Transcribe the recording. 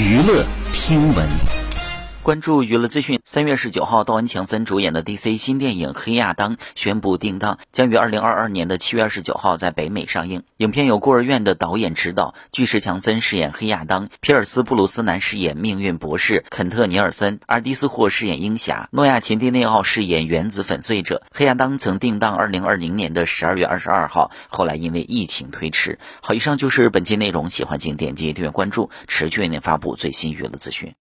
娱乐听闻。关注娱乐资讯，三月十九号，道恩·强森主演的 DC 新电影《黑亚当》宣布定档，将于二零二二年的七月二十九号在北美上映。影片由孤儿院的导演执导，巨石强森饰演黑亚当，皮尔斯·布鲁斯南饰演命运博士，肯特·尼尔森、阿迪斯霍饰演鹰侠，诺亚·秦蒂内奥饰演原子粉碎者。黑亚当曾定档二零二零年的十二月二十二号，后来因为疫情推迟。好，以上就是本期内容，喜欢请点击订阅关注，持续为您发布最新娱乐资讯。